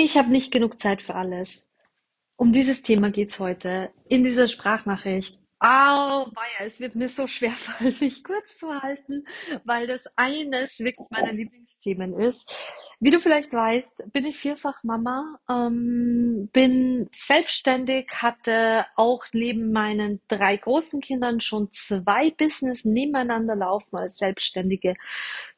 Ich habe nicht genug Zeit für alles. Um dieses Thema geht's heute in dieser Sprachnachricht. Au, weia, es wird mir so schwer fallen, mich kurz zu halten, weil das eines wirklich meiner Lieblingsthemen ist. Wie du vielleicht weißt, bin ich vierfach Mama, ähm, bin selbstständig, hatte auch neben meinen drei großen Kindern schon zwei Business nebeneinander laufen als Selbstständige.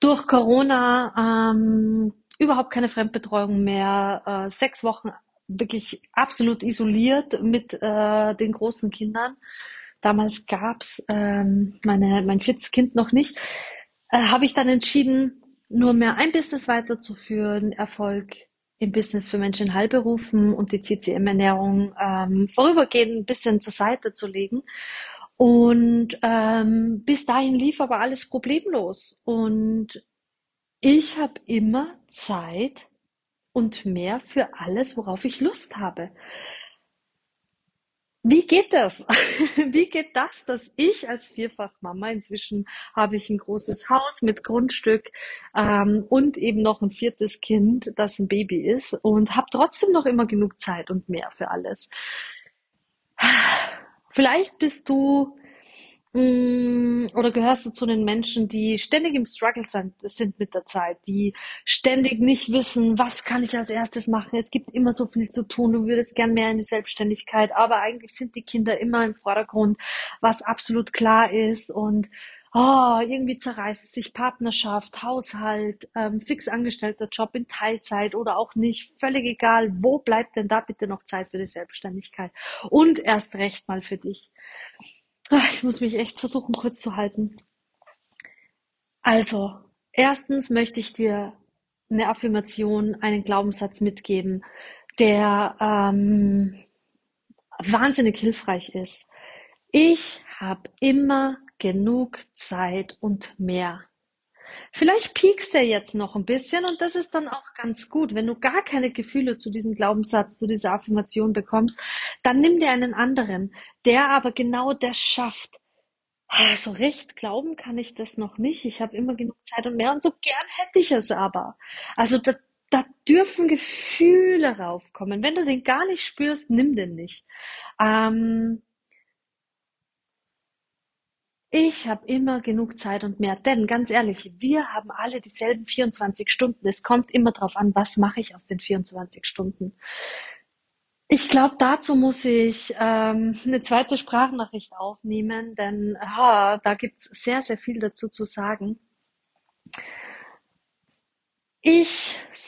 Durch Corona ähm, überhaupt keine Fremdbetreuung mehr, äh, sechs Wochen wirklich absolut isoliert mit äh, den großen Kindern. Damals gab's ähm, mein viertes Kind noch nicht. Äh, Habe ich dann entschieden, nur mehr ein Business weiterzuführen, Erfolg im Business für Menschen in Heilberufen und die TCM-Ernährung ähm, vorübergehend ein bisschen zur Seite zu legen. Und ähm, bis dahin lief aber alles problemlos. Und ich habe immer Zeit und mehr für alles, worauf ich Lust habe. Wie geht das? Wie geht das, dass ich als Vierfachmama, inzwischen habe ich ein großes Haus mit Grundstück ähm, und eben noch ein viertes Kind, das ein Baby ist und habe trotzdem noch immer genug Zeit und mehr für alles. Vielleicht bist du Oder gehörst du zu den Menschen, die ständig im Struggle sind, sind mit der Zeit, die ständig nicht wissen, was kann ich als erstes machen? Es gibt immer so viel zu tun, du würdest gern mehr in die Selbstständigkeit, aber eigentlich sind die Kinder immer im Vordergrund, was absolut klar ist und oh, irgendwie zerreißt sich Partnerschaft, Haushalt, ähm, fix angestellter Job in Teilzeit oder auch nicht, völlig egal, wo bleibt denn da bitte noch Zeit für die Selbstständigkeit und erst recht mal für dich. Ah, Ich muss mich echt versuchen, kurz zu halten. Also, erstens möchte ich dir eine Affirmation, einen Glaubenssatz mitgeben, der ähm, wahnsinnig hilfreich ist. Ich habe immer genug Zeit und mehr. Vielleicht piekst er jetzt noch ein bisschen und das ist dann auch ganz gut. Wenn du gar keine Gefühle zu diesem Glaubenssatz, zu dieser Affirmation bekommst, dann nimm dir einen anderen, der aber genau das schafft. So recht glauben kann ich das noch nicht. Ich habe immer genug Zeit und mehr und so gern hätte ich es aber. Also da, da dürfen Gefühle raufkommen. Wenn du den gar nicht spürst, nimm den nicht. Ähm, Ich habe immer genug Zeit und mehr, denn ganz ehrlich, wir haben alle dieselben 24 Stunden. Es kommt immer darauf an, was mache ich aus den 24 Stunden. Ich glaube, dazu muss ich ähm, eine zweite Sprachnachricht aufnehmen, denn ah, da gibt's sehr, sehr viel dazu zu sagen. Ich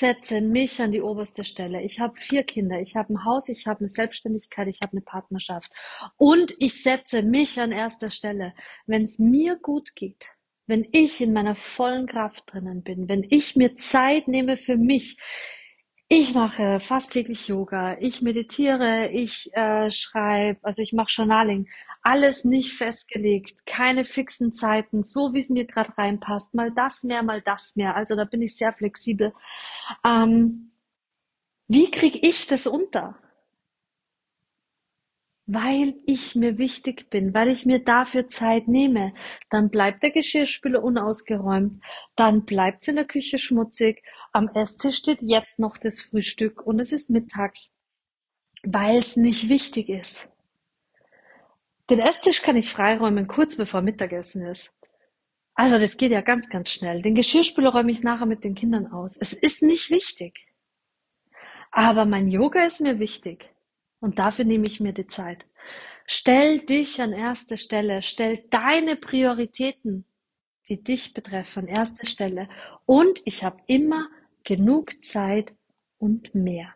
setze mich an die oberste Stelle. Ich habe vier Kinder, ich habe ein Haus, ich habe eine Selbstständigkeit, ich habe eine Partnerschaft. Und ich setze mich an erster Stelle. Wenn es mir gut geht, wenn ich in meiner vollen Kraft drinnen bin, wenn ich mir Zeit nehme für mich, ich mache fast täglich Yoga, ich meditiere, ich äh, schreibe, also ich mache Journaling. Alles nicht festgelegt, keine fixen Zeiten, so wie es mir gerade reinpasst. Mal das mehr, mal das mehr. Also da bin ich sehr flexibel. Ähm, wie kriege ich das unter? Weil ich mir wichtig bin, weil ich mir dafür Zeit nehme. Dann bleibt der Geschirrspüler unausgeräumt, dann bleibt es in der Küche schmutzig, am Esstisch steht jetzt noch das Frühstück und es ist mittags, weil es nicht wichtig ist. Den Esstisch kann ich freiräumen, kurz bevor Mittagessen ist. Also das geht ja ganz, ganz schnell. Den Geschirrspüler räume ich nachher mit den Kindern aus. Es ist nicht wichtig. Aber mein Yoga ist mir wichtig. Und dafür nehme ich mir die Zeit. Stell dich an erste Stelle. Stell deine Prioritäten, die dich betreffen, an erste Stelle. Und ich habe immer genug Zeit und mehr.